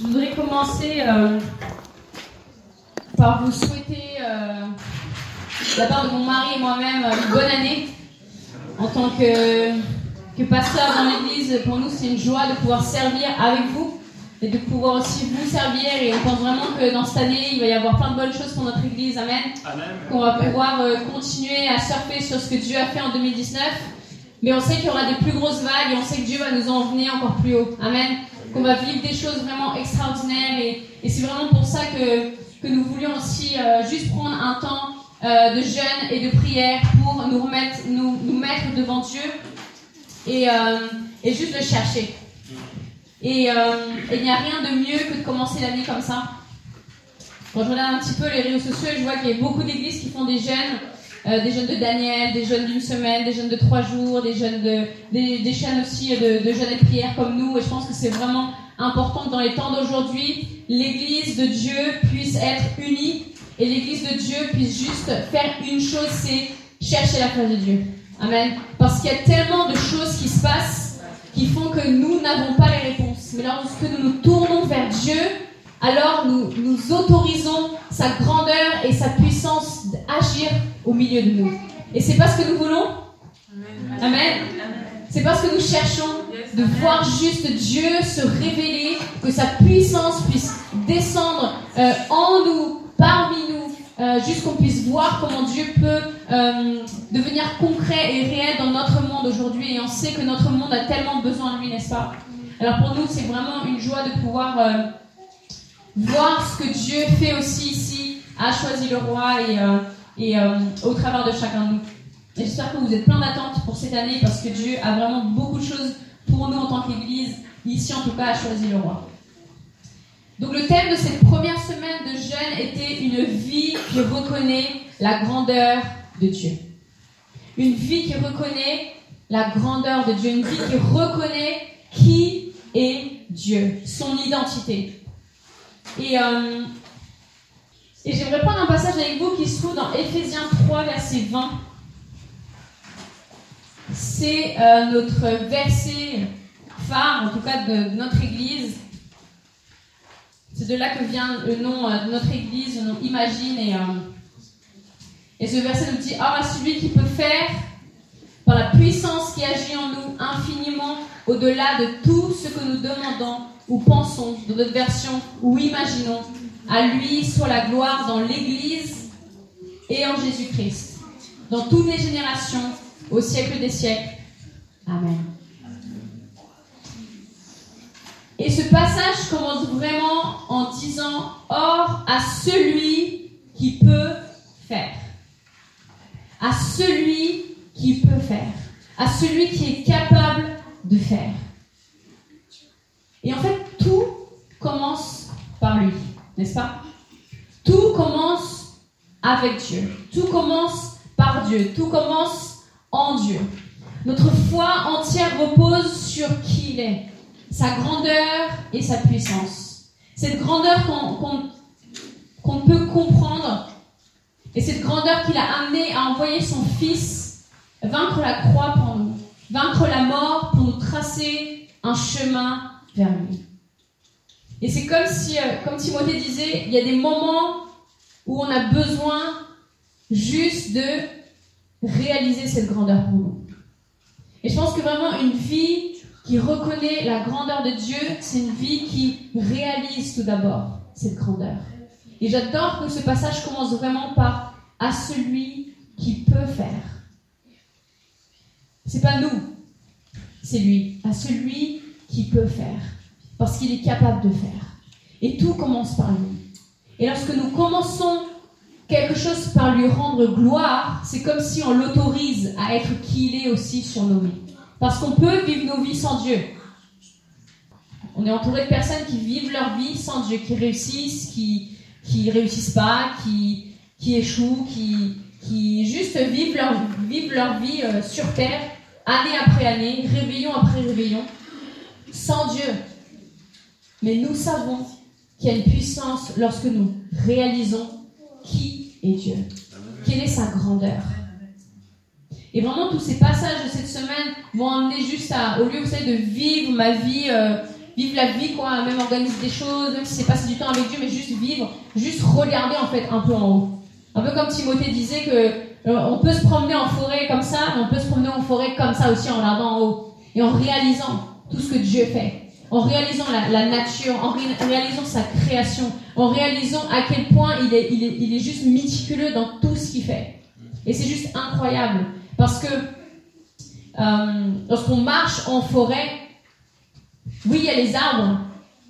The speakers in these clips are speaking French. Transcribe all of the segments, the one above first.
Je voudrais commencer euh, par vous souhaiter, euh, de la part de mon mari et moi-même, une bonne année. En tant que, que pasteur dans l'église, pour nous, c'est une joie de pouvoir servir avec vous et de pouvoir aussi vous servir. Et on pense vraiment que dans cette année, il va y avoir plein de bonnes choses pour notre église. Amen. Qu'on va pouvoir euh, continuer à surfer sur ce que Dieu a fait en 2019. Mais on sait qu'il y aura des plus grosses vagues et on sait que Dieu va nous emmener encore plus haut. Amen. Qu'on va vivre des choses vraiment extraordinaires. Et, c'est vraiment pour ça que, que nous voulions aussi euh, juste prendre un temps euh, de jeûne et de prière pour nous, remettre, nous, nous mettre devant Dieu et, euh, et juste le chercher. Et il n'y a rien de mieux que de commencer l'année comme ça. Quand je regarde un petit peu les réseaux sociaux, je vois qu'il y a beaucoup d'églises qui font des jeûnes, euh, des jeûnes de Daniel, des jeûnes d'une semaine, des jeûnes de trois jours, des jeûnes de, des, des chaînes aussi de, de jeûnes et de prières comme nous. Et je pense que c'est vraiment important que dans les temps d'aujourd'hui, l'Église de Dieu puisse être unie et l'Église de Dieu puisse juste faire une chose, c'est chercher la face de Dieu. Amen. Parce qu'il y a tellement de choses qui se passent qui font que nous n'avons pas les réponses. Mais lorsque nous nous tournons vers Dieu, alors nous, nous autorisons sa grandeur et sa puissance d'agir au milieu de nous. Et c'est pas ce que nous voulons? Amen. C'est parce que nous cherchons de voir juste Dieu se révéler, que sa puissance puisse descendre euh, en nous, parmi nous, euh, juste qu'on puisse voir comment Dieu peut euh, devenir concret et réel dans notre monde aujourd'hui. Et on sait que notre monde a tellement besoin de lui, n'est-ce pas? Alors pour nous, c'est vraiment une joie de pouvoir voir ce que Dieu fait aussi ici, a choisi le roi et, euh, euh, au travers de chacun de nous. J'espère que vous êtes plein d'attentes pour cette année parce que Dieu a vraiment beaucoup de choses pour nous en tant qu'Église, ici en tout cas, a choisi le roi. Donc le thème de cette première semaine de jeûne était une vie qui reconnaît la grandeur de Dieu. Une vie qui reconnaît la grandeur de Dieu, une vie qui reconnaît qui est Dieu, son identité. Et, euh, et j'aimerais prendre un passage avec vous qui se trouve dans Éphésiens 3, verset 20. C'est euh, notre verset phare, en tout cas de, notre Église. C'est de là que vient le nom euh, de notre Église, le nom Imagine. Et, et ce verset nous dit Or à celui qui peut faire, par la puissance qui agit en nous, infiniment au-delà de tout ce que nous demandons ou pensons, dans notre version, ou imaginons, à lui soit la gloire dans l'Église et en Jésus-Christ, dans toutes les générations, au siècle des siècles. Amen. Et ce passage commence vraiment en disant Or à celui qui peut faire. À celui qui peut faire. À celui qui est capable de faire. Et en fait, tout commence par lui, n'est-ce pas? Tout commence avec Dieu. Tout commence par Dieu. Tout commence en Dieu. Notre foi entière repose sur qui il est sa grandeur et sa puissance. Cette grandeur qu'on qu'on peut comprendre et cette grandeur qu'il a amené à envoyer son Fils vaincre la croix pour nous, vaincre la mort pour nous tracer un chemin vers lui. Et c'est comme si, euh, comme Timothée disait, il y a des moments où on a besoin juste de réaliser cette grandeur pour nous. Et je pense que vraiment une vie qui reconnaît la grandeur de Dieu, c'est une vie qui réalise tout d'abord cette grandeur. Et j'adore que ce passage commence vraiment par à celui qui peut faire. C'est pas nous, c'est lui, à celui qui peut faire, parce qu'il est capable de faire. Et tout commence par lui. Et lorsque nous commençons quelque chose par lui rendre gloire, c'est comme si on l'autorise à être qui il est aussi sur nos vies. Parce qu'on peut vivre nos vies sans Dieu. On est entouré de personnes qui vivent leur vie sans Dieu, qui réussissent, qui qui réussissent pas, qui, qui échouent, qui, qui juste vivent leur, vivent leur vie euh, sur terre, année après année, réveillon après réveillon, sans Dieu. Mais nous savons qu'il y a une puissance lorsque nous réalisons qui est Dieu, quelle est sa grandeur. Et vraiment, tous ces passages de cette semaine vont amener juste à, au lieu, vous savez, de vivre ma vie, euh, vivre la vie, quoi, même organiser des choses, même si c'est passer du temps avec Dieu, mais juste vivre, juste regarder en fait un peu en haut. Un peu comme Timothée disait que euh, on peut se promener en forêt comme ça, mais on peut se promener en forêt comme ça aussi en regardant en haut et en réalisant tout ce que Dieu fait, en réalisant la, nature, en réalisant sa création, en réalisant à quel point il est, il est, il est juste méticuleux dans tout ce qu'il fait. Et c'est juste incroyable parce que euh, lorsqu'on marche en forêt, oui, il y a les arbres,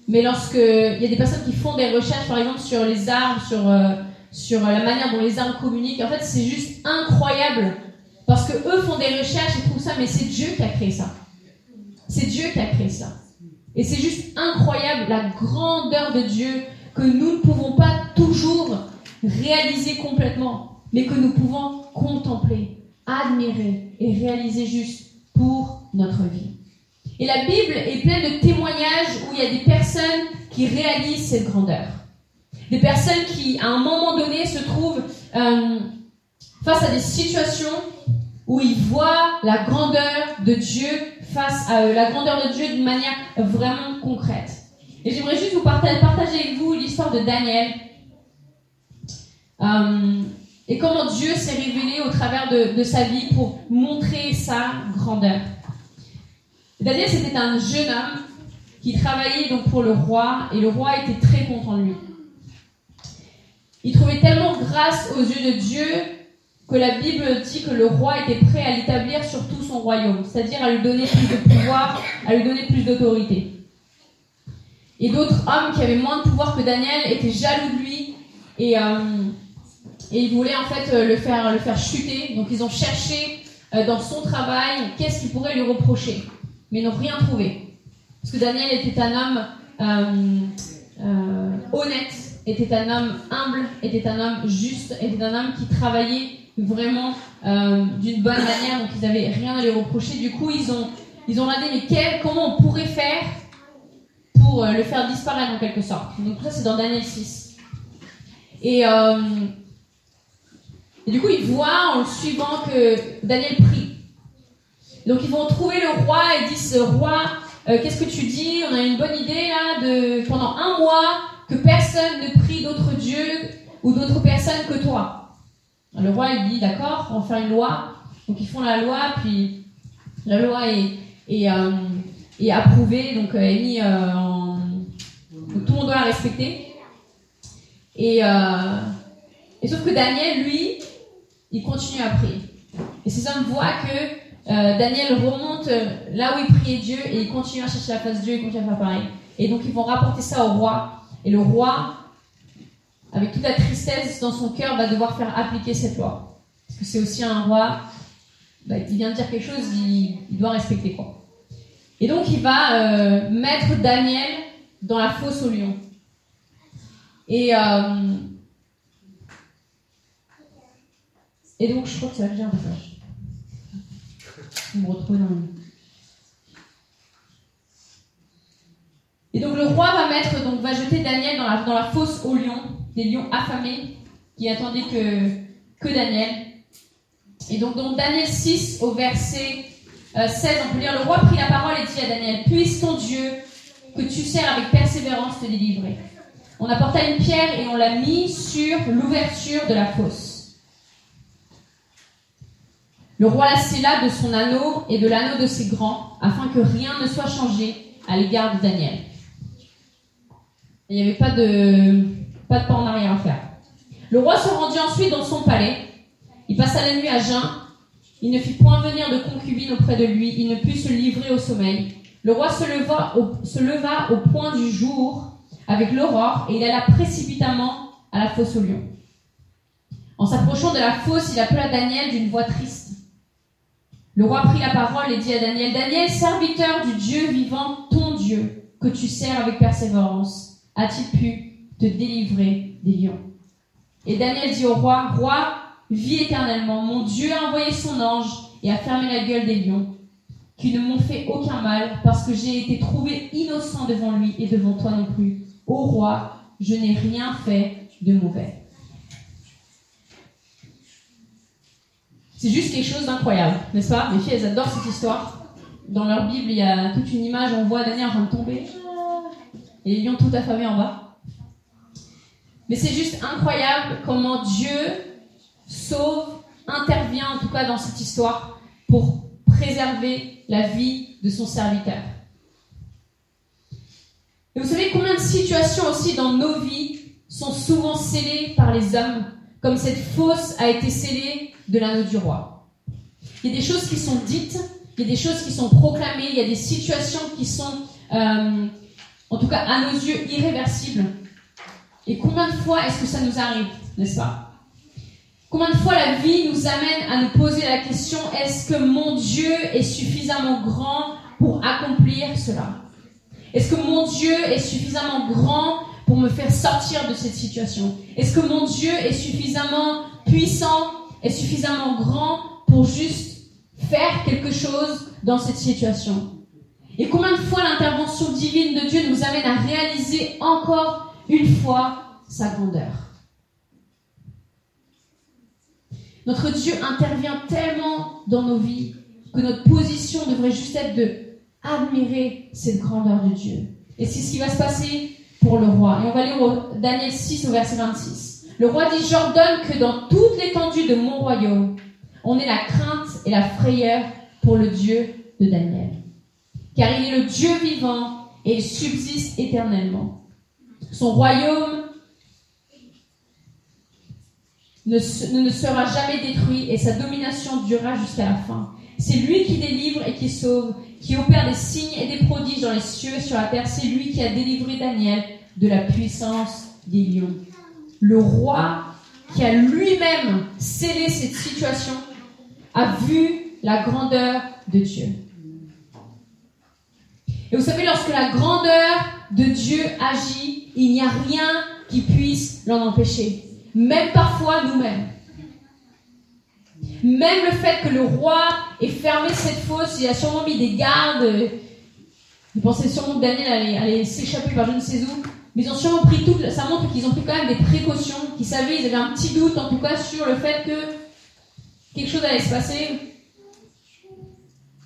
mais lorsque il y a des personnes qui font des recherches, par exemple, sur les arbres, sur, euh, sur la manière dont les arbres communiquent, en fait, c'est juste incroyable. Parce que eux font des recherches et trouvent ça, mais c'est Dieu qui a créé ça. C'est Dieu qui a créé ça. Et c'est juste incroyable la grandeur de Dieu que nous ne pouvons pas toujours réaliser complètement, mais que nous pouvons contempler, admirer et réaliser juste pour notre vie. Et la Bible est pleine de témoignages où il y a des personnes qui réalisent cette grandeur. Des personnes qui, à un moment donné, se trouvent euh, face à des situations où ils voient la grandeur de Dieu face à eux, la grandeur de Dieu d'une manière vraiment concrète. Et j'aimerais juste vous partager, partager avec vous l'histoire de Daniel euh, et comment Dieu s'est révélé au travers de, de sa vie pour montrer sa grandeur. Daniel, c'était un jeune homme qui travaillait donc pour le roi, et le roi était très content de lui. Il trouvait tellement grâce aux yeux de Dieu que la Bible dit que le roi était prêt à l'établir sur tout son royaume, c'est-à-dire à lui donner plus de pouvoir, à lui donner plus d'autorité. Et d'autres hommes qui avaient moins de pouvoir que Daniel étaient jaloux de lui et, euh, ils voulaient en fait le faire, le faire chuter. Donc ils ont cherché euh, dans son travail qu'est-ce qu'ils pourraient lui reprocher mais n'ont rien trouvé. Parce que Daniel était un homme euh, euh, honnête, était un homme humble, était un homme juste, était un homme qui travaillait vraiment euh, d'une bonne manière, donc ils n'avaient rien à lui reprocher. Du coup, ils ont, ils ont regardé, mais comment on pourrait faire pour le faire disparaître en quelque sorte. Donc ça, c'est dans Daniel 6. Et, et du coup, ils voient en le suivant que Daniel prie. Donc ils vont trouver le roi et disent roi, euh, qu'est-ce que tu dis? On a une bonne idée là de pendant un mois que personne ne prie d'autres dieux ou d'autres personnes que toi. Le roi il dit d'accord, on faire une loi. Donc ils font la loi, puis la loi est, est, euh, approuvée, donc euh, est mise en... tout le monde doit la respecter. Et, et sauf que Daniel, lui, il continue à prier. Et ces hommes voient que euh, Daniel remonte euh, là où il priait Dieu et il continue à chercher la face de Dieu et continue à faire pareil. Et donc ils vont rapporter ça au roi. Et le roi, avec toute la tristesse dans son cœur, va devoir faire appliquer cette loi. Parce que c'est aussi un roi, bah, il vient de dire quelque chose, il, doit respecter quoi. Et donc il va euh, mettre Daniel dans la fosse au lion. Et, et donc je crois que ça va un passage me retrouver dans Et donc le roi va mettre, donc va jeter Daniel dans la, dans la fosse aux lions, des lions affamés qui attendaient que, que Daniel. Et donc dans Daniel 6 au verset 16, euh, on peut lire, le roi prit la parole et dit à Daniel, puisse ton Dieu que tu sers avec persévérance te délivrer. On apporta une pierre et on l'a mis sur l'ouverture de la fosse. Le roi la scella de son anneau et de l'anneau de ses grands, afin que rien ne soit changé à l'égard de Daniel. Il n'y avait pas de, pas de pas en arrière à faire. Le roi se rendit ensuite dans son palais. Il passa la nuit à jeun. Il ne fit point venir de concubine auprès de lui. Il ne put se livrer au sommeil. Le roi se leva au, se point du jour avec l'aurore et il alla précipitamment à la fosse au lion. En s'approchant de la fosse, il appela Daniel d'une voix triste. Le roi prit la parole et dit à Daniel, Daniel, serviteur du Dieu vivant, ton Dieu, que tu sers avec persévérance, a-t-il pu te délivrer des lions Et Daniel dit au roi, Roi, vis éternellement, mon Dieu a envoyé son ange et a fermé la gueule des lions, qui ne m'ont fait aucun mal, parce que j'ai été trouvé innocent devant lui et devant toi non plus. Ô roi, je n'ai rien fait de mauvais. C'est juste quelque chose d'incroyable, n'est-ce pas? Les filles, adorent cette histoire. Dans leur Bible, il y a toute une image, on voit Daniel en train de tomber. et les lions tout affamés en bas. Mais c'est juste incroyable comment Dieu sauve, intervient en tout cas dans cette histoire pour préserver la vie de son serviteur. Et vous savez combien de situations aussi dans nos vies sont souvent scellées par les hommes, comme cette fosse a été scellée de l'anneau du roi. Il y a des choses qui sont dites, il y a des choses qui sont proclamées, il y a des situations qui sont, euh, en tout cas à nos yeux, irréversibles. Et combien de fois est-ce que ça nous arrive, n'est-ce pas? Combien de fois la vie nous amène à nous poser la question, est-ce que mon Dieu est suffisamment grand pour accomplir cela? Est-ce que mon Dieu est suffisamment grand pour me faire sortir de cette situation? Est-ce que mon Dieu est suffisamment puissant, est suffisamment grand pour juste faire quelque chose dans cette situation? Et combien de fois l'intervention divine de Dieu nous amène à réaliser encore une fois sa grandeur Notre Dieu intervient tellement dans nos vies que notre position devrait juste être de admirer cette grandeur de Dieu. Et c'est ce qui va se passer pour le roi. Et on va lire au Daniel 6 au verset 26. Le roi dit, j'ordonne que dans toute l'étendue de mon royaume, on ait la crainte et la frayeur pour le Dieu de Daniel. Car il est le Dieu vivant et il subsiste éternellement. Son royaume ne, sera jamais détruit et sa domination durera jusqu'à la fin. C'est lui qui délivre et qui sauve, qui opère des signes et des prodiges dans les cieux et sur la terre. C'est lui qui a délivré Daniel de la puissance des lions. Le roi qui a lui-même scellé cette situation a vu la grandeur de Dieu. Et vous savez, lorsque la grandeur de Dieu agit, il n'y a rien qui puisse l'en empêcher. Même parfois nous-mêmes. Même le fait que le roi ait fermé cette fosse, il a sûrement mis des gardes. Il pensait sûrement que Daniel allait, s'échapper par je ne sais où. Mais ils ont sûrement pris tout. Ça montre qu'ils ont pris quand même des précautions, qu'ils savaient, ils avaient un petit doute en tout cas sur le fait que quelque chose allait se passer.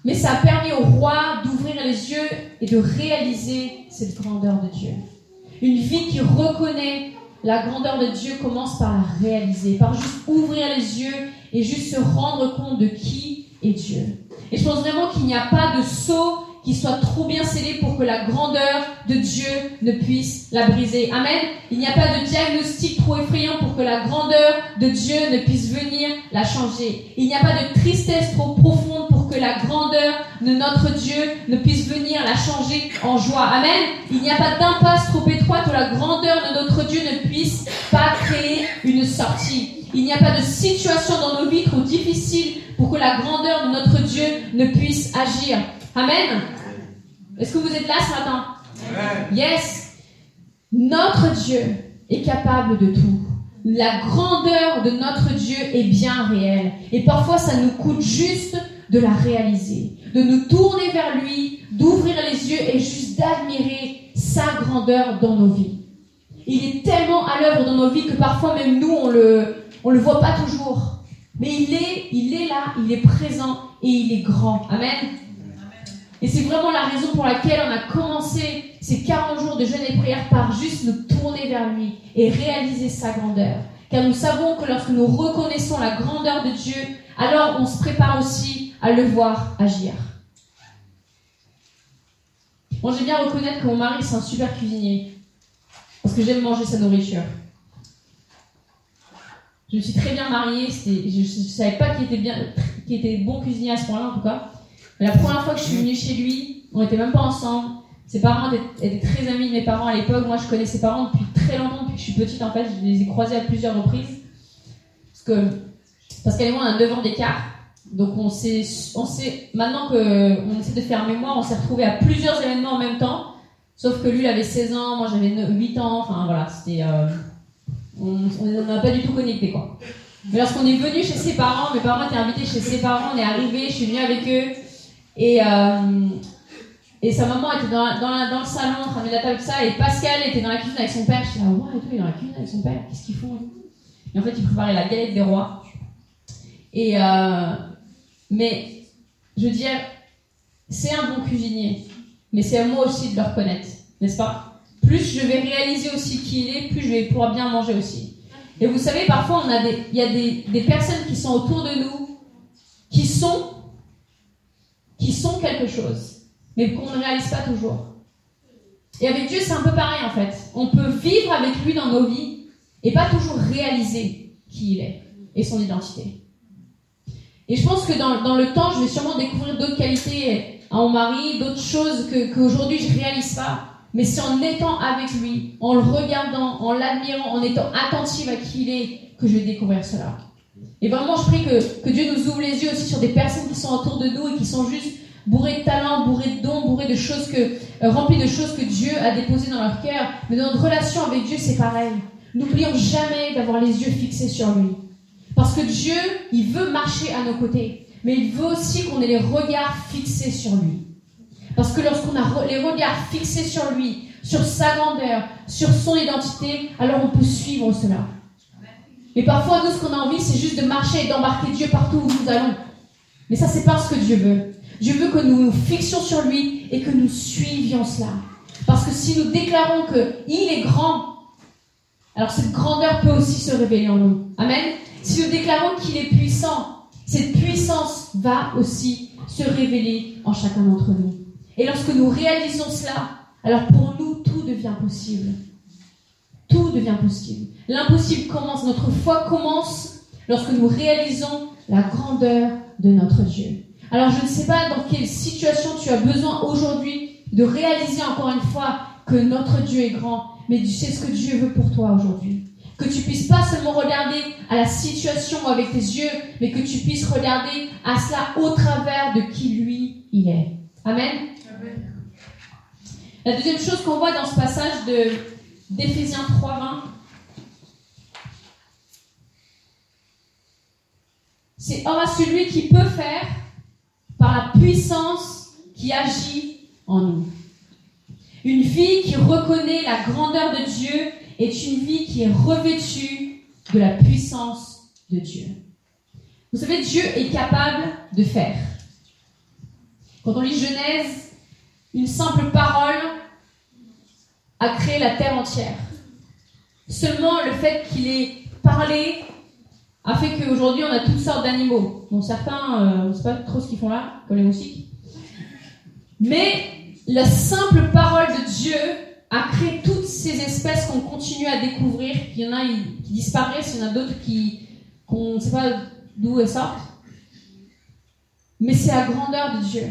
Mais ça a permis au roi d'ouvrir les yeux et de réaliser cette grandeur de Dieu. Une vie qui reconnaît la grandeur de Dieu commence par la réaliser, par juste ouvrir les yeux et juste se rendre compte de qui est Dieu. Et je pense vraiment qu'il n'y a pas de saut qui soit trop bien scellé pour que la grandeur de Dieu ne puisse la briser. Amen. Il n'y a pas de diagnostic trop effrayant pour que la grandeur de Dieu ne puisse venir la changer. Il n'y a pas de tristesse trop profonde que la grandeur de notre Dieu ne puisse venir la changer en joie. Amen. Il n'y a pas d'impasse trop étroite où la grandeur de notre Dieu ne puisse pas créer une sortie. Il n'y a pas de situation dans nos vies trop difficile pour que la grandeur de notre Dieu ne puisse agir. Amen. Est-ce que vous êtes là ce matin? Yes. Notre Dieu est capable de tout. La grandeur de notre Dieu est bien réelle. Et parfois, ça nous coûte juste de la réaliser, de nous tourner vers lui, d'ouvrir les yeux et juste d'admirer sa grandeur dans nos vies. Il est tellement à l'œuvre dans nos vies que parfois même nous, on le, on le voit pas toujours. Mais il est, il est là, il est présent et il est grand. Amen. Et c'est vraiment la raison pour laquelle on a commencé ces 40 jours de jeûne et prière par juste nous tourner vers lui et réaliser sa grandeur. Car nous savons que lorsque nous reconnaissons la grandeur de Dieu, alors on se prépare aussi à le voir agir. Moi, j'aime bien reconnaître que mon mari, c'est un super cuisinier. Parce que j'aime manger sa nourriture. Je me suis très bien mariée, je ne savais pas qu'il était, était bon cuisinier à ce point-là, en tout cas la première fois que je suis venue chez lui, on n'était même pas ensemble. Ses parents étaient très amis de mes parents à l'époque. Moi, je connais ses parents depuis très longtemps, depuis que je suis petite, en fait. Je les ai croisés à plusieurs reprises. Parce que, parce qu'elle et moi, on a 9 ans d'écart. Donc, on s'est, on sait, maintenant qu'on essaie de faire mémoire, on s'est retrouvés à plusieurs événements en même temps. Sauf que lui, il avait 16 ans, moi, j'avais 8 ans. Enfin, voilà, c'était, euh, on n'a pas du tout connecté, quoi. Mais lorsqu'on est venu chez ses parents, mes parents étaient invités chez ses parents, on est arrivé, je suis venue avec eux. Et, euh, et sa maman était dans, le salon en train de la table ça, et Pascal était dans la cuisine avec son père. Je suis là, ouais, et tout, il est dans la cuisine avec son père, qu'est-ce qu'ils font Et en fait, ils préparaient la galette des rois. Et euh, mais, je veux dire, c'est un bon cuisinier, mais c'est à moi aussi de le reconnaître, n'est-ce pas? Plus je vais réaliser aussi qui il est, plus je vais pouvoir bien manger aussi. Et vous savez, parfois, il y a des, des personnes qui sont autour de nous, qui sont, qui sont quelque chose, mais qu'on ne réalise pas toujours. Et avec Dieu, c'est un peu pareil en fait. On peut vivre avec lui dans nos vies et pas toujours réaliser qui il est et son identité. Et je pense que dans, dans le temps, je vais sûrement découvrir d'autres qualités à mon mari, d'autres choses que qu'aujourd'hui je réalise pas. Mais c'est en étant avec lui, en le regardant, en l'admirant, en étant attentive à qui il est, que je vais découvrir cela. Et vraiment, je prie que, que Dieu nous ouvre les yeux aussi sur des personnes qui sont autour de nous et qui sont juste bourrées de talents, bourrées de dons, bourrées de choses que, euh, remplies de choses que Dieu a déposées dans leur cœur. Mais dans notre relation avec Dieu, c'est pareil. N'oublions jamais d'avoir les yeux fixés sur lui. Parce que Dieu, il veut marcher à nos côtés. Mais il veut aussi qu'on ait les regards fixés sur lui. Parce que lorsqu'on a les regards fixés sur lui, sur sa grandeur, sur son identité, alors on peut suivre cela. Mais parfois, nous, ce qu'on a envie, c'est juste de marcher et d'embarquer Dieu partout où nous allons. Mais ça, c'est pas ce que Dieu veut. Dieu veut que nous nous fixions sur lui et que nous suivions cela. Parce que si nous déclarons qu'il est grand, alors cette grandeur peut aussi se révéler en nous. Amen. Si nous déclarons qu'il est puissant, cette puissance va aussi se révéler en chacun d'entre nous. Et lorsque nous réalisons cela, alors pour nous, tout devient possible. Tout devient possible. L'impossible commence, notre foi commence lorsque nous réalisons la grandeur de notre Dieu. Alors je ne sais pas dans quelle situation tu as besoin aujourd'hui de réaliser encore une fois que notre Dieu est grand, mais tu sais ce que Dieu veut pour toi aujourd'hui. Que tu puisses pas seulement regarder à la situation avec tes yeux, mais que tu puisses regarder à cela au travers de qui lui il est. Amen. La deuxième chose qu'on voit dans ce passage de d'Éphésiens 3.20, c'est Or à celui qui peut faire par la puissance qui agit en nous. Une vie qui reconnaît la grandeur de Dieu est une vie qui est revêtue de la puissance de Dieu. Vous savez, Dieu est capable de faire. Quand on lit Genèse, une simple parole a créé la terre entière. Seulement le fait qu'il ait parlé a fait qu'aujourd'hui on a toutes sortes d'animaux. Bon, certains, euh, on ne sait pas trop ce qu'ils font là, comme les moustiques. Mais la simple parole de Dieu a créé toutes ces espèces qu'on continue à découvrir. Il y en a qui disparaissent, il y en a d'autres qui qu'on ne sait pas d'où elles sortent. Mais c'est la grandeur de Dieu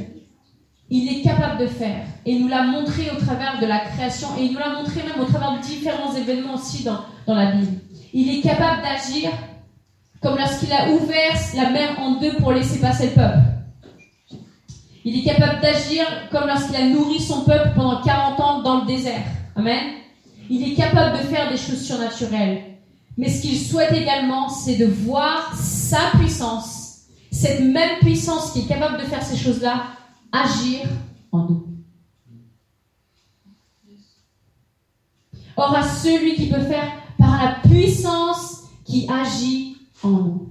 il est capable de faire. Et il nous l'a montré au travers de la création, et il nous l'a montré même au travers de différents événements aussi dans la Bible. Il est capable d'agir comme lorsqu'il a ouvert la mer en deux pour laisser passer le peuple. Il est capable d'agir comme lorsqu'il a nourri son peuple pendant 40 ans dans le désert. Amen. Il est capable de faire des choses surnaturelles. Mais ce qu'il souhaite également, c'est de voir sa puissance, cette même puissance qui est capable de faire ces choses-là, agir en nous. Or à celui qui peut faire par la puissance qui agit en nous.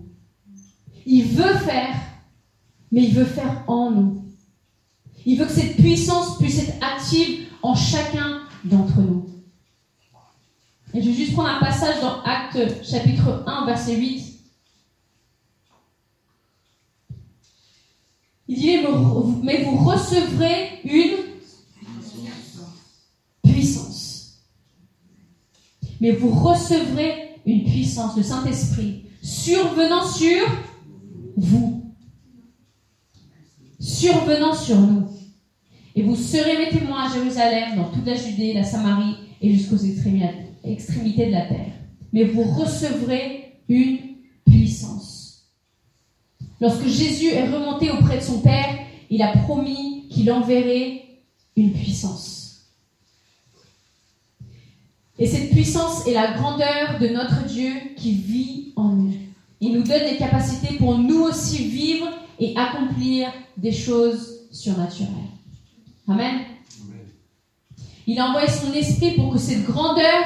Il veut faire, mais il veut faire en nous. Il veut que cette puissance puisse être active en chacun d'entre nous. Et je vais juste prendre un passage dans Acte chapitre 1, verset 8. Il dit, mais vous recevrez une puissance. Mais vous recevrez une puissance, le Saint-Esprit, survenant sur vous. Survenant sur nous. Et vous serez mes témoins à Jérusalem, dans toute la Judée, la Samarie et jusqu'aux extrémités de la terre. Mais vous recevrez une puissance. Lorsque Jésus est remonté auprès de son Père, il a promis qu'il enverrait une puissance. Et cette puissance est la grandeur de notre Dieu qui vit en nous. Il nous donne des capacités pour nous aussi vivre et accomplir des choses surnaturelles. Amen. Il a envoyé son esprit pour que cette grandeur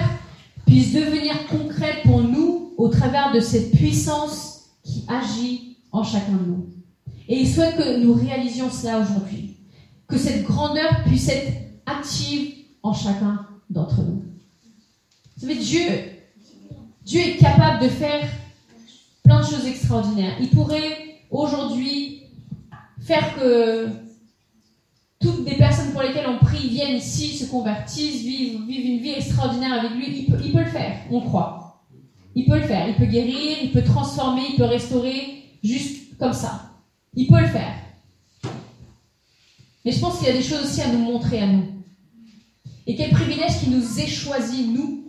puisse devenir concrète pour nous au travers de cette puissance qui agit en chacun de nous. Et il souhaite que nous réalisions cela aujourd'hui. Que cette grandeur puisse être active en chacun d'entre nous. Vous savez, Dieu, Dieu est capable de faire plein de choses extraordinaires. Il pourrait aujourd'hui faire que toutes les personnes pour lesquelles on prie viennent ici, se convertissent, vivent, une vie extraordinaire avec lui. Il peut, il peut le faire, on croit. Il peut le faire. Il peut guérir, il peut transformer, il peut restaurer, juste comme ça. Il peut le faire. Mais je pense qu'il y a des choses aussi à nous montrer à nous. Et quel privilège qu'il nous ait choisi, nous,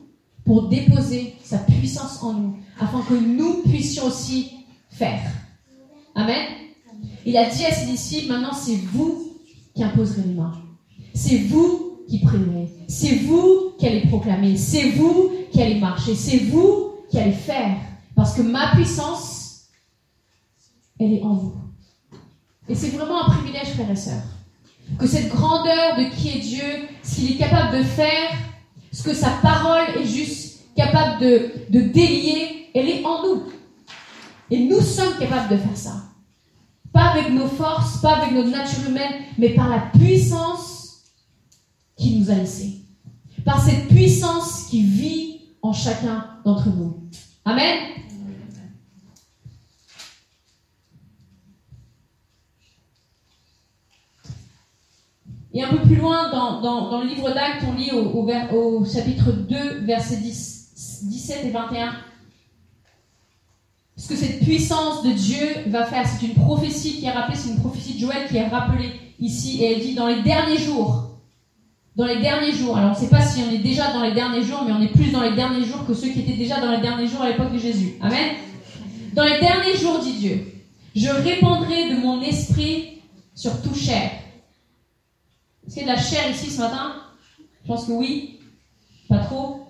pour déposer sa puissance en nous, afin que nous puissions aussi faire. Amen. Il a dit à ses disciples, maintenant c'est vous qui imposerez les mains. C'est vous qui prierez. C'est vous qui allez proclamer. C'est vous qui allez marcher. C'est vous qui allez faire. Parce que ma puissance, elle est en vous. Et c'est vraiment un privilège, frères et sœurs. Que cette grandeur de qui est Dieu, ce qu'il est capable de faire, ce que sa parole est juste capable de, délier, elle est en nous. Et nous sommes capables de faire ça. Pas avec nos forces, pas avec notre nature humaine, mais par la puissance qui nous a laissés. Par cette puissance qui vit en chacun d'entre nous. Amen. Et un peu plus loin, dans, le livre d'Actes, on lit au, chapitre 2, versets 17 et 21, ce que cette puissance de Dieu va faire. C'est une prophétie qui est rappelée, c'est une prophétie de Joël qui est rappelée ici, et elle dit dans les derniers jours. Dans les derniers jours. Alors on ne sait pas si on est déjà dans les derniers jours, mais on est plus dans les derniers jours que ceux qui étaient déjà dans les derniers jours à l'époque de Jésus. Amen. Dans les derniers jours, dit Dieu, je répandrai de mon esprit sur tout chair est-ce qu'il y a de la chair ici ce matin? Je pense que oui. Pas trop.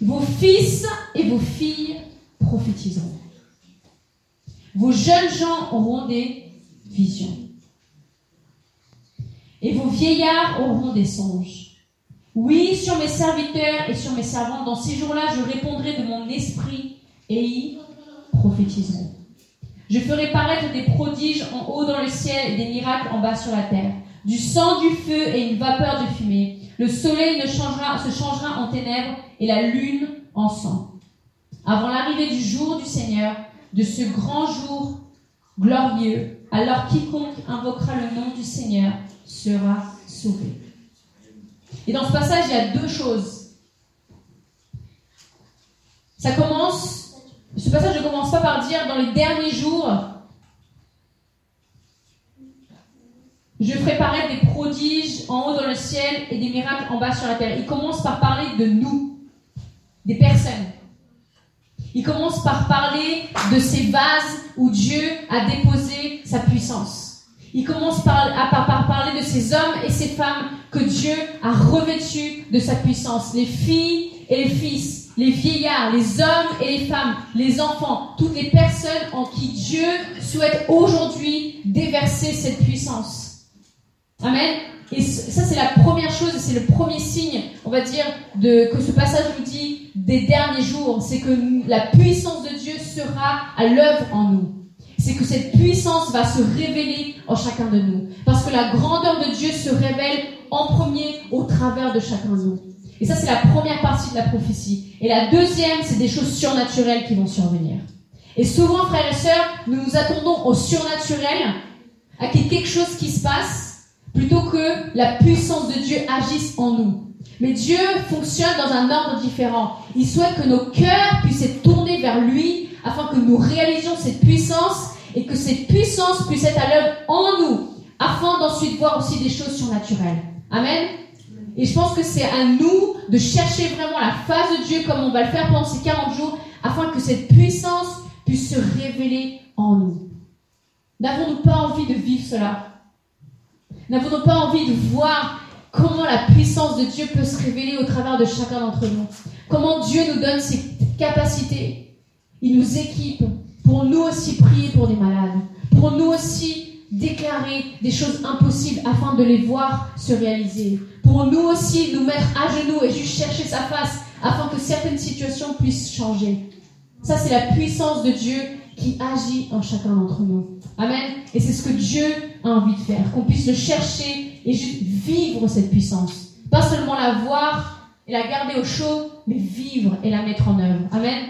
Vos fils et vos filles prophétiseront. Vos jeunes gens auront des visions. Et vos vieillards auront des songes. Oui, sur mes serviteurs et sur mes servants, dans ces jours-là, je répondrai de mon esprit et ils prophétiseront. Je ferai paraître des prodiges en haut dans le ciel et des miracles en bas sur la terre du sang, du feu et une vapeur de fumée. Le soleil ne changera, se changera en ténèbres et la lune en sang. Avant l'arrivée du jour du Seigneur, de ce grand jour glorieux, alors quiconque invoquera le nom du Seigneur sera sauvé. Et dans ce passage, il y a deux choses. Ça commence, ce passage ne commence pas par dire dans les derniers jours, Je ferai paraître des prodiges en haut dans le ciel et des miracles en bas sur la terre. Il commence par parler de nous, des personnes. Il commence par parler de ces vases où Dieu a déposé sa puissance. Il commence par, par, parler de ces hommes et ces femmes que Dieu a revêtus de sa puissance. Les filles et les fils, les vieillards, les hommes et les femmes, les enfants, toutes les personnes en qui Dieu souhaite aujourd'hui déverser cette puissance. Amen. Et ça, c'est la première chose, c'est le premier signe, on va dire, de, que ce passage nous dit des derniers jours. C'est que la puissance de Dieu sera à l'œuvre en nous. C'est que cette puissance va se révéler en chacun de nous. Parce que la grandeur de Dieu se révèle en premier au travers de chacun de nous. Et ça, c'est la première partie de la prophétie. Et la deuxième, c'est des choses surnaturelles qui vont survenir. Et souvent, frères et sœurs, nous nous attendons au surnaturel, à quelque chose qui se passe, plutôt que la puissance de Dieu agisse en nous. Mais Dieu fonctionne dans un ordre différent. Il souhaite que nos cœurs puissent être tournés vers lui afin que nous réalisions cette puissance et que cette puissance puisse être à l'œuvre en nous afin d'ensuite voir aussi des choses surnaturelles. Amen. Et je pense que c'est à nous de chercher vraiment la face de Dieu comme on va le faire pendant ces 40 jours afin que cette puissance puisse se révéler en nous. N'avons-nous pas envie de vivre cela? N'avons-nous pas envie de voir comment la puissance de Dieu peut se révéler au travers de chacun d'entre nous? Comment Dieu nous donne ses capacités? Il nous équipe pour nous aussi prier pour des malades, pour nous aussi déclarer des choses impossibles afin de les voir se réaliser, pour nous aussi nous mettre à genoux et juste chercher sa face afin que certaines situations puissent changer. Ça, c'est la puissance de Dieu qui agit en chacun d'entre nous. Amen. Et c'est ce que Dieu a envie de faire, qu'on puisse le chercher et juste vivre cette puissance. Pas seulement la voir, et la garder au chaud, mais vivre et la mettre en œuvre. Amen.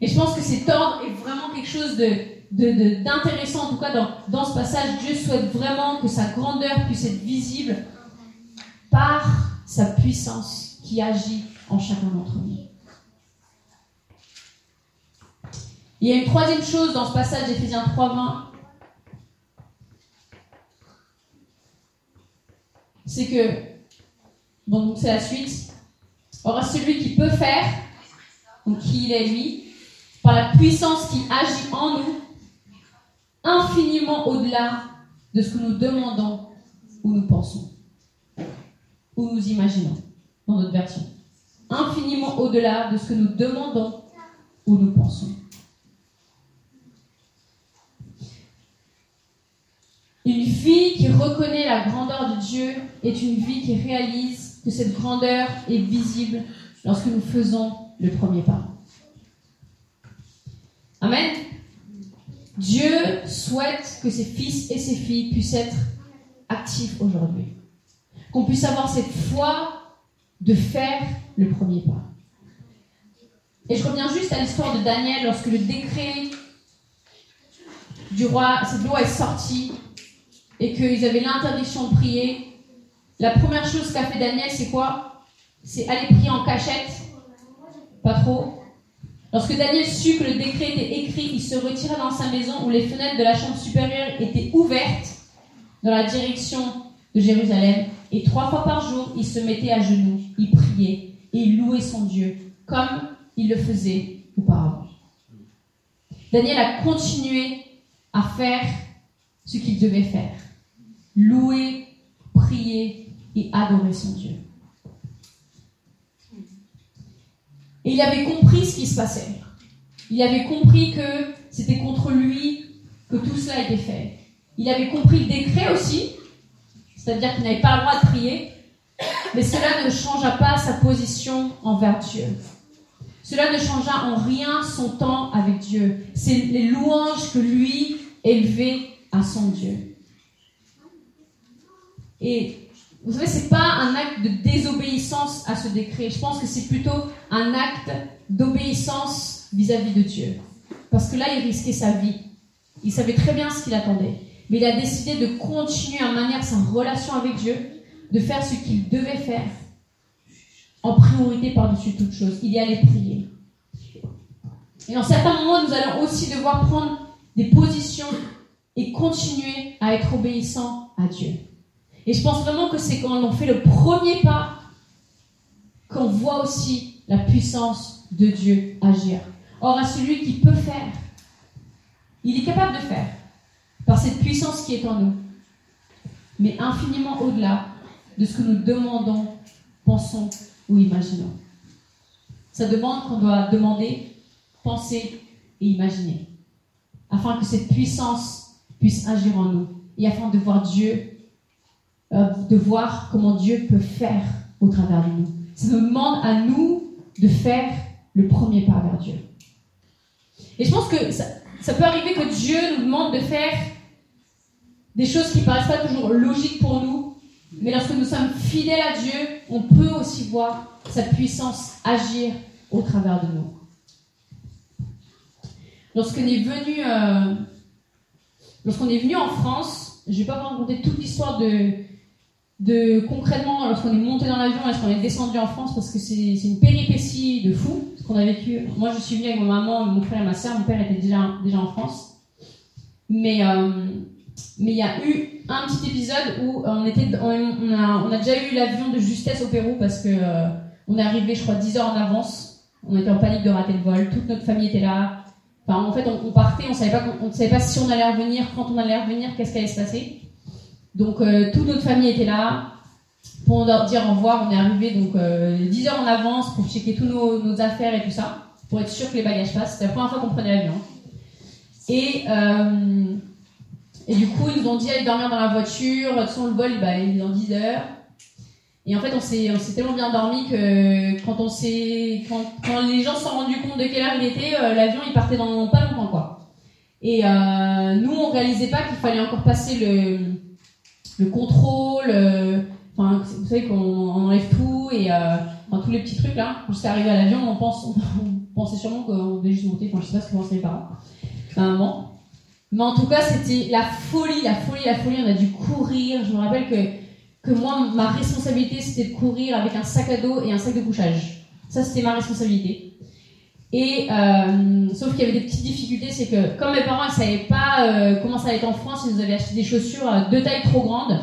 Et je pense que cet ordre est vraiment quelque chose de, d'intéressant, en tout cas dans, dans ce passage. Dieu souhaite vraiment que sa grandeur puisse être visible par sa puissance qui agit en chacun d'entre nous. Il y a une troisième chose dans ce passage d'Éphésiens 3.20. C'est que, bon, c'est la suite. Or, celui qui peut faire, donc qui il est lui, par la puissance qui agit en nous, infiniment au-delà de ce que nous demandons ou nous pensons, ou nous imaginons, dans notre version. Infiniment au-delà de ce que nous demandons ou nous pensons. Une vie qui reconnaît la grandeur de Dieu est une vie qui réalise que cette grandeur est visible lorsque nous faisons le premier pas. Amen. Dieu souhaite que ses fils et ses filles puissent être actifs aujourd'hui. Qu'on puisse avoir cette foi de faire le premier pas. Et je reviens juste à l'histoire de Daniel lorsque le décret du roi, cette loi est sortie et qu'ils avaient l'interdiction de prier, la première chose qu'a fait Daniel, c'est quoi? C'est aller prier en cachette. Pas trop. Lorsque Daniel sut que le décret était écrit, il se retira dans sa maison où les fenêtres de la chambre supérieure étaient ouvertes dans la direction de Jérusalem. Et trois fois par jour, il se mettait à genoux, il priait et il louait son Dieu, comme il le faisait auparavant. Daniel a continué à faire ce qu'il devait faire louer, prier et adorer son Dieu. Et il avait compris ce qui se passait. Il avait compris que c'était contre lui que tout cela était fait. Il avait compris le décret aussi, c'est-à-dire qu'il n'avait pas le droit de prier, mais cela ne changea pas sa position envers Dieu. Cela ne changea en rien son temps avec Dieu. C'est les louanges que lui élevait à son Dieu. Et vous savez, c'est pas un acte de désobéissance à ce décret. Je pense que c'est plutôt un acte d'obéissance vis-à-vis de Dieu. Parce que là, il risquait sa vie. Il savait très bien ce qu'il attendait. Mais il a décidé de continuer à manière sa relation avec Dieu, de faire ce qu'il devait faire en priorité par-dessus toute chose. Il y allait prier. Et en certains moments, nous allons aussi devoir prendre des positions et continuer à être obéissants à Dieu. Et je pense vraiment que c'est quand on fait le premier pas qu'on voit aussi la puissance de Dieu agir. Or, à celui qui peut faire, il est capable de faire par cette puissance qui est en nous, mais infiniment au-delà de ce que nous demandons, pensons ou imaginons. Ça demande qu'on doit demander, penser et imaginer, afin que cette puissance puisse agir en nous et afin de voir Dieu euh, de voir comment Dieu peut faire au travers de nous. Ça nous demande à nous de faire le premier pas vers Dieu. Et je pense que ça, peut arriver que Dieu nous demande de faire des choses qui ne paraissent pas toujours logiques pour nous, mais lorsque nous sommes fidèles à Dieu, on peut aussi voir sa puissance agir au travers de nous. Lorsqu'on est venu, euh, lorsqu'on est venu en France, je vais pas vous raconter toute l'histoire de, de concrètement lorsqu'on est monté dans l'avion, lorsqu'on est descendu en France, parce que c'est une péripétie de fou, ce qu'on a vécu. Moi, je suis venue avec ma maman, mon frère et ma soeur. Mon père était déjà, déjà en France. Mais euh, mais il y a eu un petit épisode où on était, on, a, on a déjà eu l'avion de justesse au Pérou parce que euh, on est arrivé, je crois, 10 heures en avance. On était en panique de rater le vol. Toute notre famille était là. En fait, on, partait, on on, savait pas si on allait revenir, quand on allait revenir, qu'est-ce qui allait se passer. Donc euh, toute notre famille était là pour leur dire au revoir. On est arrivé donc euh, 10 heures en avance pour checker tous nos, affaires et tout ça, pour être sûr que les bagages passent. C'était la première fois qu'on prenait l'avion. Et, euh, et du coup, ils nous ont dit allez dormir dans la voiture. Façon, le vol, bah, il est dans 10 heures. Et en fait, on s'est, on s'est tellement bien dormi que quand on s'est, quand, quand les gens se sont rendus compte de quelle heure il était, euh, l'avion il partait dans pas longtemps quoi. Et euh, nous, on réalisait pas qu'il fallait encore passer le, le contrôle, euh, Enfin, vous savez qu'on enlève tout et euh, enfin, tous les petits trucs là. Quand j'étais arrivé à l'avion, on, pense, on, pensait sûrement qu'on devait juste monter. Enfin, je sais pas ce que pensaient les parents un moment. Mais en tout cas, c'était la folie, la folie, la folie. On a dû courir. Je me rappelle que, que moi, ma responsabilité, c'était de courir avec un sac à dos et un sac de couchage. Ça, c'était ma responsabilité. Et euh, sauf qu'il y avait des petites difficultés, c'est que comme mes parents ne savaient pas euh, comment ça allait être en France, ils nous avaient acheté des chaussures à deux tailles trop grandes.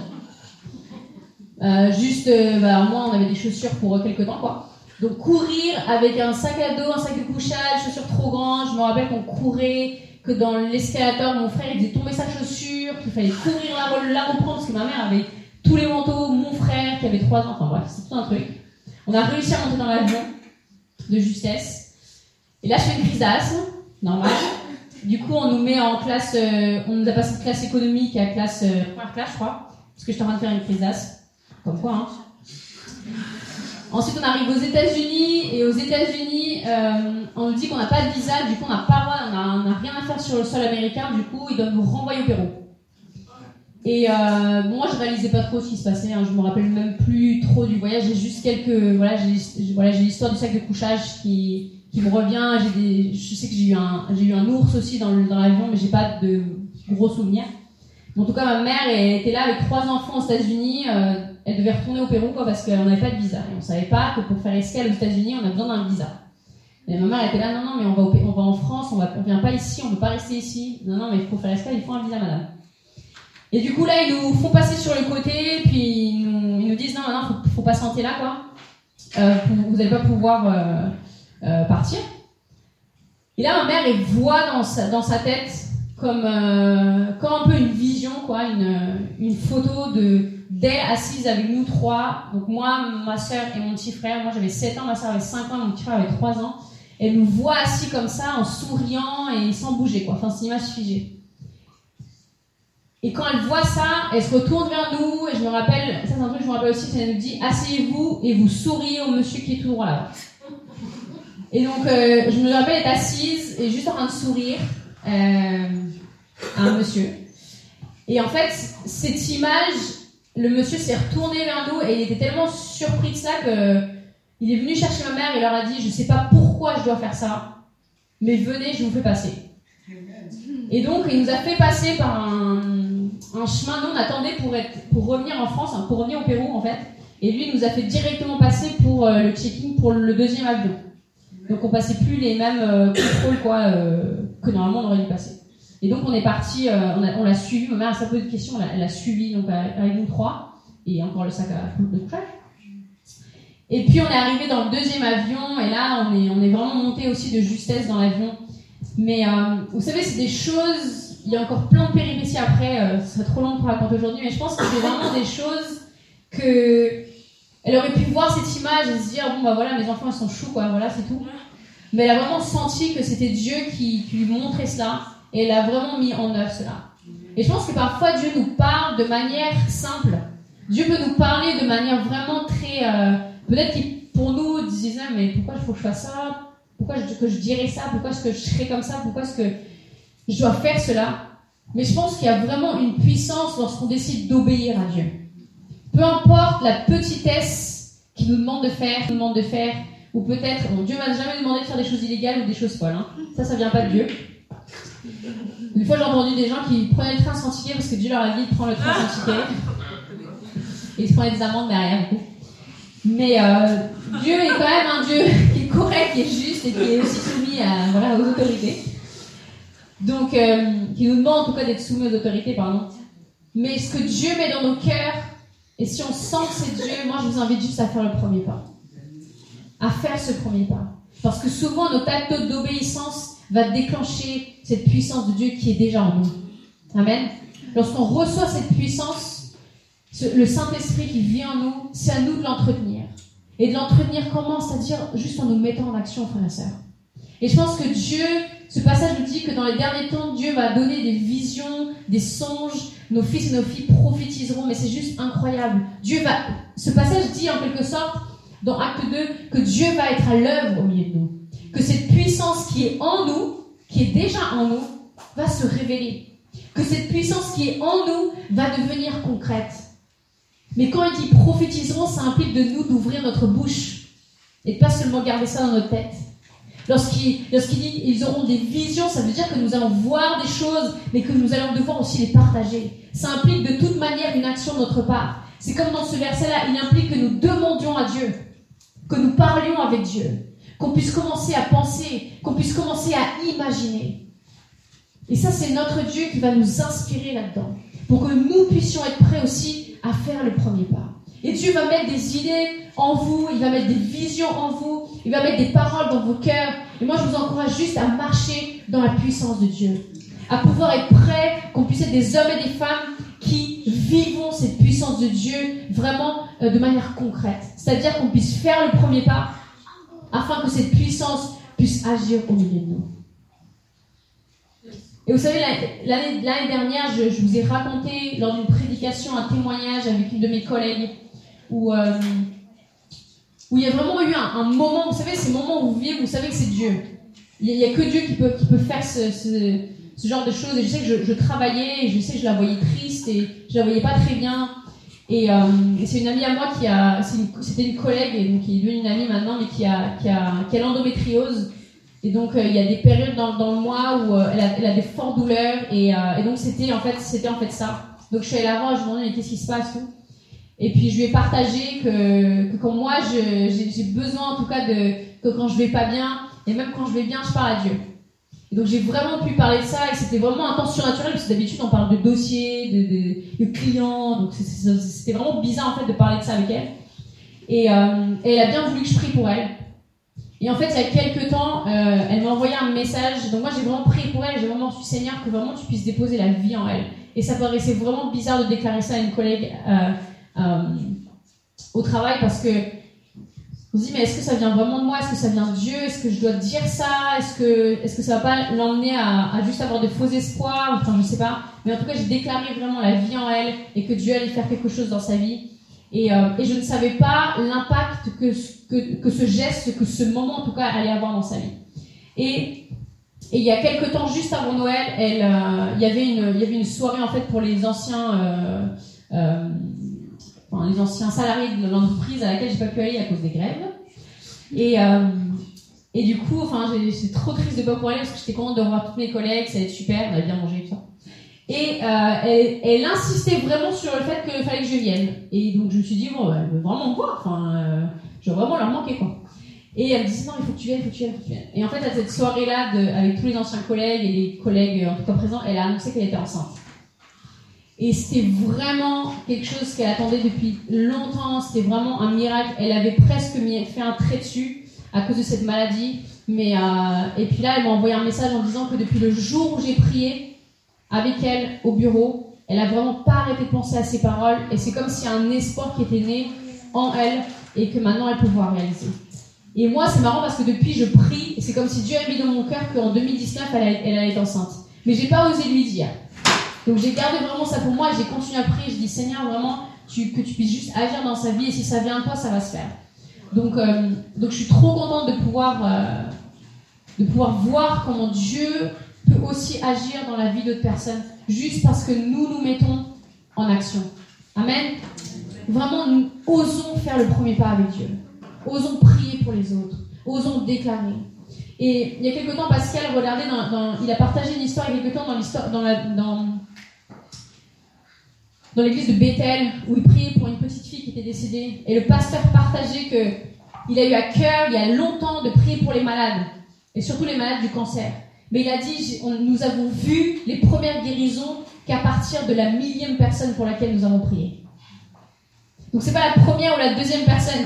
Euh, juste, euh, bah, moi, on avait des chaussures pour quelques temps, quoi. Donc courir avec un sac à dos, un sac de couchage, chaussures trop grandes. Je me rappelle qu'on courait, que dans l'escalator, mon frère il faisait tomber sa chaussure, qu'il fallait courir la, la reprendre parce que ma mère avait tous les manteaux, mon frère qui avait trois ans. Enfin bref, c'est tout un truc. On a réussi à monter dans l'avion de justesse. Et là, je fais une crise d'asthme, normal. Du coup, on nous met en classe, euh, on nous a passé de classe économique à classe, euh, première classe, je crois, parce que je suis en train de faire une crise d'asthme. Comme quoi, hein. Ensuite, on arrive aux États-Unis, et aux États-Unis, euh, on nous dit qu'on n'a pas de visa, du coup, on n'a pas on n'a rien à faire sur le sol américain, du coup, ils doivent nous renvoyer au Pérou. Et euh, moi, je réalisais pas trop ce qui se passait. Hein. Je me rappelle même plus trop du voyage. J'ai juste quelques, voilà, j'ai, l'histoire du sac de couchage qui, me revient. Je sais que j'ai eu un, ours aussi dans, l'avion, mais j'ai pas de gros souvenirs. en tout cas, ma mère était là avec trois enfants aux États-Unis. Euh, elle devait retourner au Pérou, quoi, parce qu'on n'avait pas de visa. Et on savait pas que pour faire escale aux États-Unis, on a besoin d'un visa. Et ma mère était là, non, non, mais on va, en France, on va, on vient pas ici, on veut pas rester ici. Non, non, mais pour faire escale, il faut un visa, madame. Et du coup, là, ils nous font passer sur le côté, puis ils nous, ils nous disent, non, non, faut, faut patienter là, quoi. Euh, vous n'allez pas pouvoir euh, euh, partir. Et là, ma mère, elle voit dans sa, dans sa tête comme, euh, comme un peu une vision, quoi, une, une photo de d'elle assise avec nous trois. Donc moi, ma soeur et mon petit frère. Moi, j'avais 7 ans, ma soeur avait 5 ans, mon petit frère avait 3 ans. Elle nous voit assis comme ça, en souriant et sans bouger, quoi. Enfin, c'est une image figée. Et quand elle voit ça, elle se retourne vers nous, et je me rappelle, ça c'est un truc que je me rappelle aussi, c'est elle nous dit, asseyez-vous et vous souriez au monsieur qui est tout droit là. Et donc, euh, je me rappelle être assise et juste en train de sourire euh, à un monsieur. Et en fait, cette image, le monsieur s'est retourné vers nous et il était tellement surpris de ça que il est venu chercher ma mère et leur a dit Je sais pas pourquoi je dois faire ça, mais venez, je vous fais passer. Et donc, il nous a fait passer par un, un chemin. Nous, on attendait pour, être, pour revenir en France, hein, pour revenir au Pérou en fait. Et lui, nous a fait directement passer pour euh, le check-in pour le deuxième avion. Donc on passait plus les mêmes euh, contrôles quoi euh, que normalement on aurait dû passer. Et donc on est parti, euh, on l'a suivi. Ma mère a posé de questions, elle l'a suivi donc avec nous trois et encore le sac à de couchage. Et puis on est arrivé dans le deuxième avion et là on est on est vraiment monté aussi de justesse dans l'avion. Mais vous savez c'est des choses, il y a encore plein de péripéties après. ce serait trop long pour raconter aujourd'hui, mais je pense que c'est vraiment des choses que elle aurait pu voir cette image et se dire bon bah voilà mes enfants ils sont choux quoi voilà c'est tout. Mais elle a vraiment senti que c'était Dieu qui, lui montrait cela et elle a vraiment mis en œuvre cela. Et je pense que parfois Dieu nous parle de manière simple. Dieu peut nous parler de manière vraiment très euh, peut-être qu'il pour nous disait mais pourquoi il faut que je fasse ça? Pourquoi je, que je dirais ça? Pourquoi est-ce que je serais comme ça? Pourquoi est-ce que je dois faire cela mais je pense qu'il y a vraiment une puissance lorsqu'on décide d'obéir à Dieu peu importe la petitesse qu'il nous demande de faire, nous demande de faire, ou peut-être, bon, Dieu m'a jamais demandé de faire des choses illégales ou des choses folles. Hein. Ça, ça vient pas de Dieu. Une fois, j'ai entendu des gens qui prenaient le train sans ticket parce que Dieu leur a dit de prendre le train sans ticket. Et ils se prenaient des amendes derrière. Mais euh, Dieu est quand même un Dieu qui est correct, qui est juste et qui est aussi soumis à, voilà, aux autorités. Donc, euh, qui nous demande en tout cas d'être soumis aux autorités, pardon. Mais ce que Dieu met dans nos cœurs, et si on sent que c'est Dieu, moi je vous invite juste à faire le premier pas. À faire ce premier pas. Parce que souvent notre acte d'obéissance va déclencher cette puissance de Dieu qui est déjà en nous. Amen. Lorsqu'on reçoit cette puissance, le Saint-Esprit qui vient en nous, c'est à nous de l'entretenir. Et de l'entretenir comment? C'est-à-dire juste en nous mettant en action, frères et sœurs. Et je pense que Dieu, ce passage nous dit que dans les derniers temps, Dieu va donner des visions, des songes, nos fils et nos filles prophétiseront, mais c'est juste incroyable. Dieu va, ce passage dit en quelque sorte, dans Acte 2, que Dieu va être à l'œuvre au milieu de nous. Que cette puissance qui est en nous, qui est déjà en nous, va se révéler. Que cette puissance qui est en nous va devenir concrète. Mais quand il dit prophétiseront, ça implique de nous d'ouvrir notre bouche et de pas seulement garder ça dans notre tête. Lorsqu'il dit ils auront des visions, ça veut dire que nous allons voir des choses, mais que nous allons devoir aussi les partager. Ça implique de toute manière une action de notre part. C'est comme dans ce verset-là, il implique que nous demandions à Dieu, que nous parlions avec Dieu, qu'on puisse commencer à penser, qu'on puisse commencer à imaginer. Et ça, c'est notre Dieu qui va nous inspirer là-dedans, pour que nous puissions être prêts aussi à faire le premier pas. Et Dieu va mettre des idées en vous, il va mettre des visions en vous, il va mettre des paroles dans vos cœurs. Et moi, je vous encourage juste à marcher dans la puissance de Dieu, à pouvoir être prêts, qu'on puisse être des hommes et des femmes qui vivons cette puissance de Dieu vraiment euh, de manière concrète. C'est-à-dire qu'on puisse faire le premier pas afin que cette puissance puisse agir au milieu de nous. Et vous savez, l'année dernière, je, vous ai raconté lors d'une prédication un témoignage avec une de mes collègues où, euh, où il y a vraiment eu un, moment, vous savez, ces moments où vous vivez, vous savez que c'est Dieu. Il n'y a, que Dieu qui peut, faire ce, genre de choses. Et je sais que je, travaillais, et je sais que je la voyais triste, et je la voyais pas très bien. Et, euh, c'est une amie à moi qui a, c'était une, collègue, et donc qui est devenue une amie maintenant, mais qui a, qui a, qui a l'endométriose. Et donc, euh, il y a des périodes dans, le mois où euh, elle, a, des fortes douleurs. Et, donc, c'était en, fait, c'était en fait ça. Donc, je suis allée la voir, je ai demandé, mais qu'est-ce qui se passe tout? Et puis, je lui ai partagé que, quand moi, j'ai besoin en tout cas que quand je vais pas bien, et même quand je vais bien, je parle à Dieu. Donc, j'ai vraiment pu parler de ça et c'était vraiment un temps surnaturel parce que d'habitude, on parle de dossiers, de, de, clients. Donc, c'était vraiment bizarre en fait de parler de ça avec elle. Et, et elle a bien voulu que je prie pour elle. Et en fait, il y a quelques temps, euh, elle m'a envoyé un message. Donc moi, j'ai vraiment prié pour elle. J'ai vraiment su, Seigneur, que vraiment tu puisses déposer la vie en elle. Et ça paraissait vraiment bizarre de déclarer ça à une collègue euh, euh, au travail parce que on se dit, mais est-ce que ça vient vraiment de moi? Est-ce que ça vient de Dieu? Est-ce que je dois dire ça? Est-ce que, est-ce que ça va pas l'emmener à, juste avoir de faux espoirs? Enfin, je sais pas. Mais en tout cas, j'ai déclaré vraiment la vie en elle et que Dieu allait faire quelque chose dans sa vie. Et, euh, et je ne savais pas l'impact que, que, que, ce geste, que ce moment en tout cas allait avoir dans sa vie. Et, et il y a quelques temps, juste avant Noël, elle, euh, il, y avait une, il y avait une soirée en fait pour les anciens, euh, euh les anciens salariés de l'entreprise à laquelle j'ai pas pu aller à cause des grèves. Et, euh, et du coup, enfin, j'étais trop triste de pas pouvoir aller parce que j'étais contente de revoir toutes mes collègues, ça allait être super, on a bien mangé tout ça. Et euh, elle, insistait vraiment sur le fait qu'il fallait que je vienne. Et donc je me suis dit, bon, elle veut vraiment me voir. Enfin, euh, je vais vraiment leur manquer, quoi. Et elle me disait, non, il faut que tu viennes, il faut que tu viennes, il faut que tu viennes. Et en fait, à cette soirée-là, avec tous les anciens collègues et les collègues en tout cas présents, elle a annoncé qu'elle était enceinte. Et c'était vraiment quelque chose qu'elle attendait depuis longtemps. C'était vraiment un miracle. Elle avait presque fait un trait dessus à cause de cette maladie. Mais euh, et puis là, elle m'a envoyé un message en disant que depuis le jour où j'ai prié, avec elle au bureau. Elle a vraiment pas arrêté de penser à ses paroles et c'est comme si un espoir qui était né en elle et que maintenant elle peut voir réaliser. Et moi, c'est marrant parce que depuis, je prie c'est comme si Dieu a mis dans mon cœur qu'en 2019, elle, allait être enceinte. Mais j'ai pas osé lui dire. Donc j'ai gardé vraiment ça pour moi j'ai continué à prier. Je dis Seigneur, vraiment, que tu puisses juste agir dans sa vie et si ça vient de toi, ça va se faire. Donc, euh, donc je suis trop contente de pouvoir, euh, de pouvoir voir comment Dieu peut aussi agir dans la vie d'autres personnes, juste parce que nous nous mettons en action. Amen. Vraiment, nous osons faire le premier pas avec Dieu. Osons prier pour les autres. Osons déclarer. Et il y a quelque temps, Pascal regardait dans, il a partagé une histoire il y a quelque temps dans l'histoire, dans, dans l'église de Bethel, où il priait pour une petite fille qui était décédée. Et le pasteur partageait que il a eu à cœur, il y a longtemps, de prier pour les malades. Et surtout les malades du cancer. Mais il a dit, nous avons vu les premières guérisons qu'à partir de la millième personne pour laquelle nous avons prié. Donc c'est pas la première ou la deuxième personne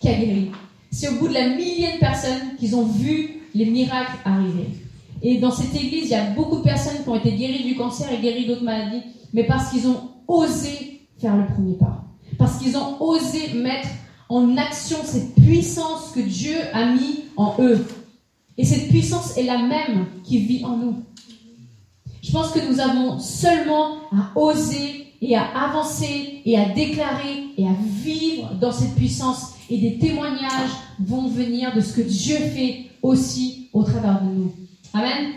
qui a guéri. C'est au bout de la millième personne qu'ils ont vu les miracles arriver. Et dans cette église, il y a beaucoup de personnes qui ont été guéries du cancer et guéries d'autres maladies, mais parce qu'ils ont osé faire le premier pas. Parce qu'ils ont osé mettre en action cette puissance que Dieu a mis en eux. Et cette puissance est la même qui vit en nous. Je pense que nous avons seulement à oser et à avancer et à déclarer et à vivre dans cette puissance. Et des témoignages vont venir de ce que Dieu fait aussi au travers de nous. Amen.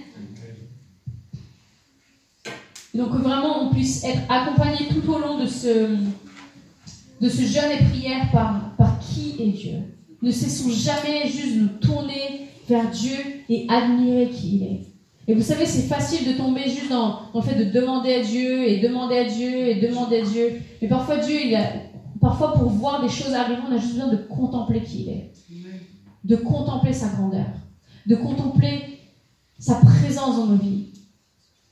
Donc vraiment on puisse être accompagné tout au long de ce, de ce jeûne et prière par, par qui est Dieu. Ne cessons jamais juste de nous tourner vers Dieu et admirer qui il est. Et vous savez, c'est facile de tomber juste dans, le fait de demander à Dieu et demander à Dieu et demander à Dieu. Mais parfois, Dieu, parfois pour voir des choses arriver, on a juste besoin de contempler qui il est. De contempler sa grandeur. De contempler sa présence dans nos vies.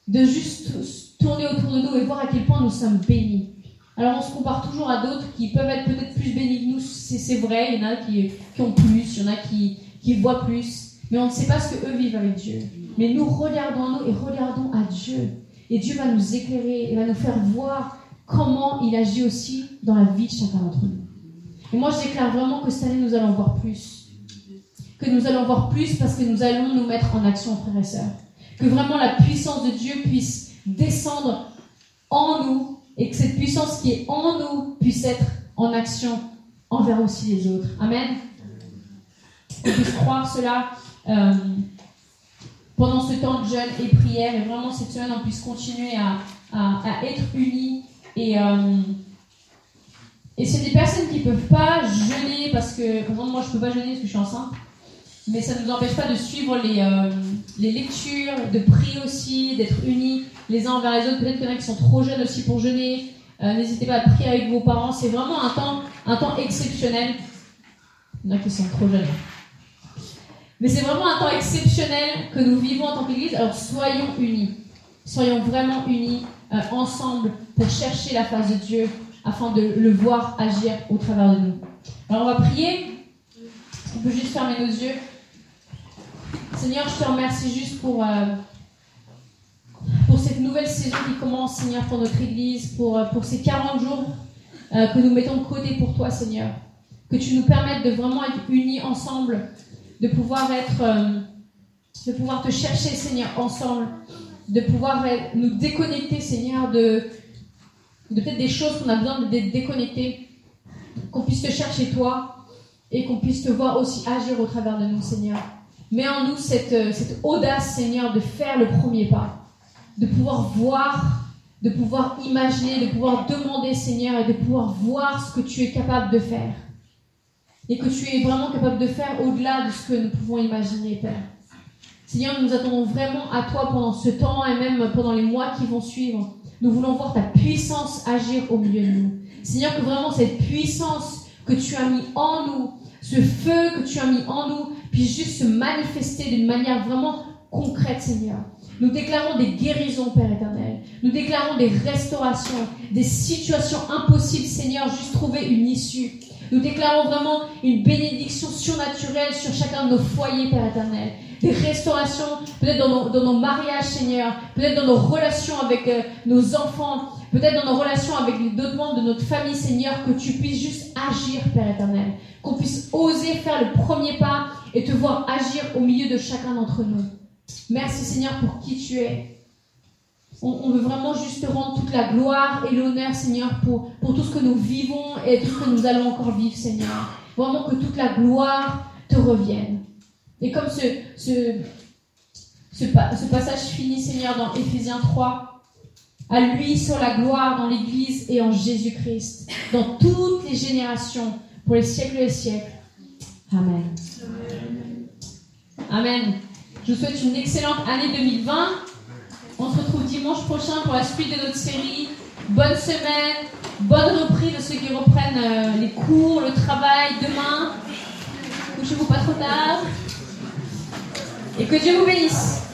De juste tourner autour de nous et voir à quel point nous sommes bénis. Alors on se compare toujours à d'autres qui peuvent être peut-être plus bénis que nous, c'est vrai, il y en a qui, ont plus, il y en a qui, voient plus, mais on ne sait pas ce qu'eux vivent avec Dieu. Mais nous regardons nous et regardons à Dieu. Et Dieu va nous éclairer et va nous faire voir comment il agit aussi dans la vie de chacun d'entre nous. Et moi, je déclare vraiment que cette année, nous allons voir plus. Que nous allons voir plus parce que nous allons nous mettre en action, frères et sœurs. Que vraiment la puissance de Dieu puisse descendre en nous et que cette puissance qui est en nous puisse être en action envers aussi les autres. Amen. Qu'on puisse croire cela euh, pendant ce temps de jeûne et prière et vraiment cette semaine on puisse continuer à, à, être unis et euh, et c'est des personnes qui peuvent pas jeûner parce que par exemple moi je peux pas jeûner parce que je suis enceinte mais ça ne nous empêche pas de suivre les, euh, les lectures, de prier aussi, d'être unis les uns envers les autres. Peut-être qu'il y en a qui sont trop jeunes aussi pour jeûner. N'hésitez pas à prier avec vos parents. C'est vraiment un temps, un temps exceptionnel. Il y en a qui sont trop jeunes. Mais c'est vraiment un temps exceptionnel que nous vivons en tant qu'Église. Alors soyons unis. Soyons vraiment unis euh, ensemble pour chercher la face de Dieu afin de le voir agir au travers de nous. Alors on va prier. On peut juste fermer nos yeux? Seigneur, je te remercie juste pour, euh, pour cette nouvelle saison qui commence, Seigneur, pour notre Église, pour, euh, ces 40 jours que nous mettons de côté pour toi, Seigneur. Que tu nous permettes de vraiment être unis ensemble de pouvoir être, euh, te chercher, Seigneur, ensemble, de pouvoir nous déconnecter, Seigneur, de, de peut-être des choses qu'on a besoin de déconnecter, qu'on puisse te chercher toi et qu'on puisse te voir aussi agir au travers de nous, Seigneur. Mets en nous cette, euh, cette audace, Seigneur, de faire le premier pas, de pouvoir voir, de pouvoir imaginer, de pouvoir demander, Seigneur, et de pouvoir voir ce que tu es capable de faire et que tu es vraiment capable de faire au-delà de ce que nous pouvons imaginer, Père. Seigneur, nous attendons vraiment à toi pendant ce temps et même pendant les mois qui vont suivre. Nous voulons voir ta puissance agir au milieu de nous. Seigneur, que vraiment cette puissance que tu as mis en nous, ce feu que tu as mis en nous, juste se manifester d'une manière vraiment concrète, Seigneur. Nous déclarons des guérisons, Père éternel. Nous déclarons des restaurations, des situations impossibles, Seigneur, juste trouver une issue. Nous déclarons vraiment une bénédiction surnaturelle sur chacun de nos foyers, Père éternel. Des restaurations, peut-être dans, nos, mariages, Seigneur, peut-être dans nos relations avec euh, nos enfants, peut-être dans nos relations avec d'autres membres de notre famille, Seigneur, que tu puisses juste agir, Père éternel. Qu'on puisse oser faire le premier pas et te voir agir au milieu de chacun d'entre nous. Merci, Seigneur, pour qui tu es. On, veut vraiment juste te rendre toute la gloire et l'honneur, Seigneur, pour, pour tout ce que nous vivons et tout ce que nous allons encore vivre, Seigneur. Vraiment que toute la gloire te revienne. Et comme ce, ce, ce passage finit, Seigneur, dans Éphésiens 3, à lui sur la gloire dans l'Église et en Jésus-Christ, dans toutes les générations, pour les siècles et les siècles. Amen. Amen. Je vous souhaite une excellente année 2020. On se retrouve dimanche prochain pour la suite de notre série. Bonne semaine, bonne reprise de ceux qui reprennent euh, les cours, le travail demain. Couchez-vous pas trop tard. Et que Dieu vous bénisse.